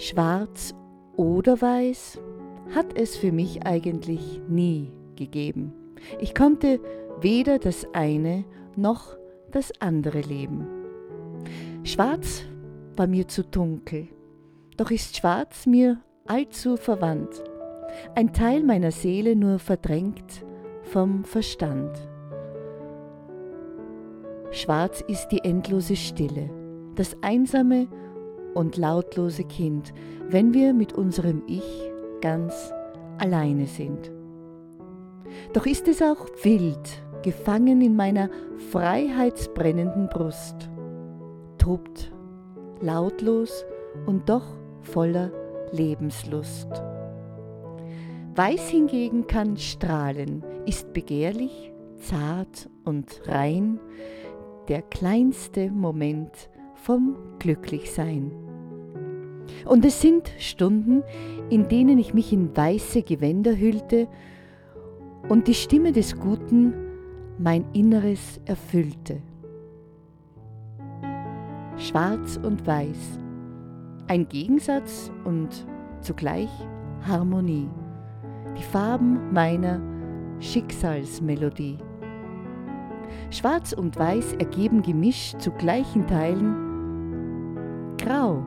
Schwarz oder weiß hat es für mich eigentlich nie gegeben. Ich konnte weder das eine noch das andere leben. Schwarz war mir zu dunkel, doch ist Schwarz mir allzu verwandt, ein Teil meiner Seele nur verdrängt vom Verstand. Schwarz ist die endlose Stille, das einsame und lautlose Kind, wenn wir mit unserem Ich ganz alleine sind. Doch ist es auch wild, gefangen in meiner freiheitsbrennenden Brust, tobt, lautlos und doch voller Lebenslust. Weiß hingegen kann strahlen, ist begehrlich, zart und rein, der kleinste Moment vom Glücklichsein. Und es sind Stunden, in denen ich mich in weiße Gewänder hüllte und die Stimme des Guten mein Inneres erfüllte. Schwarz und Weiß, ein Gegensatz und zugleich Harmonie, die Farben meiner Schicksalsmelodie. Schwarz und Weiß ergeben gemischt zu gleichen Teilen Grau,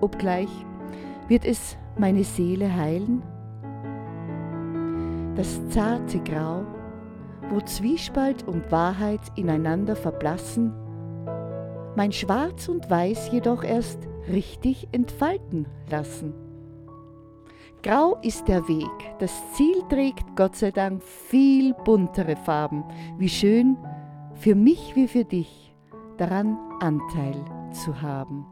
obgleich wird es meine Seele heilen? Das zarte Grau, wo Zwiespalt und Wahrheit ineinander verblassen, mein Schwarz und Weiß jedoch erst richtig entfalten lassen. Grau ist der Weg, das Ziel trägt Gott sei Dank viel buntere Farben, wie schön für mich wie für dich daran Anteil zu haben.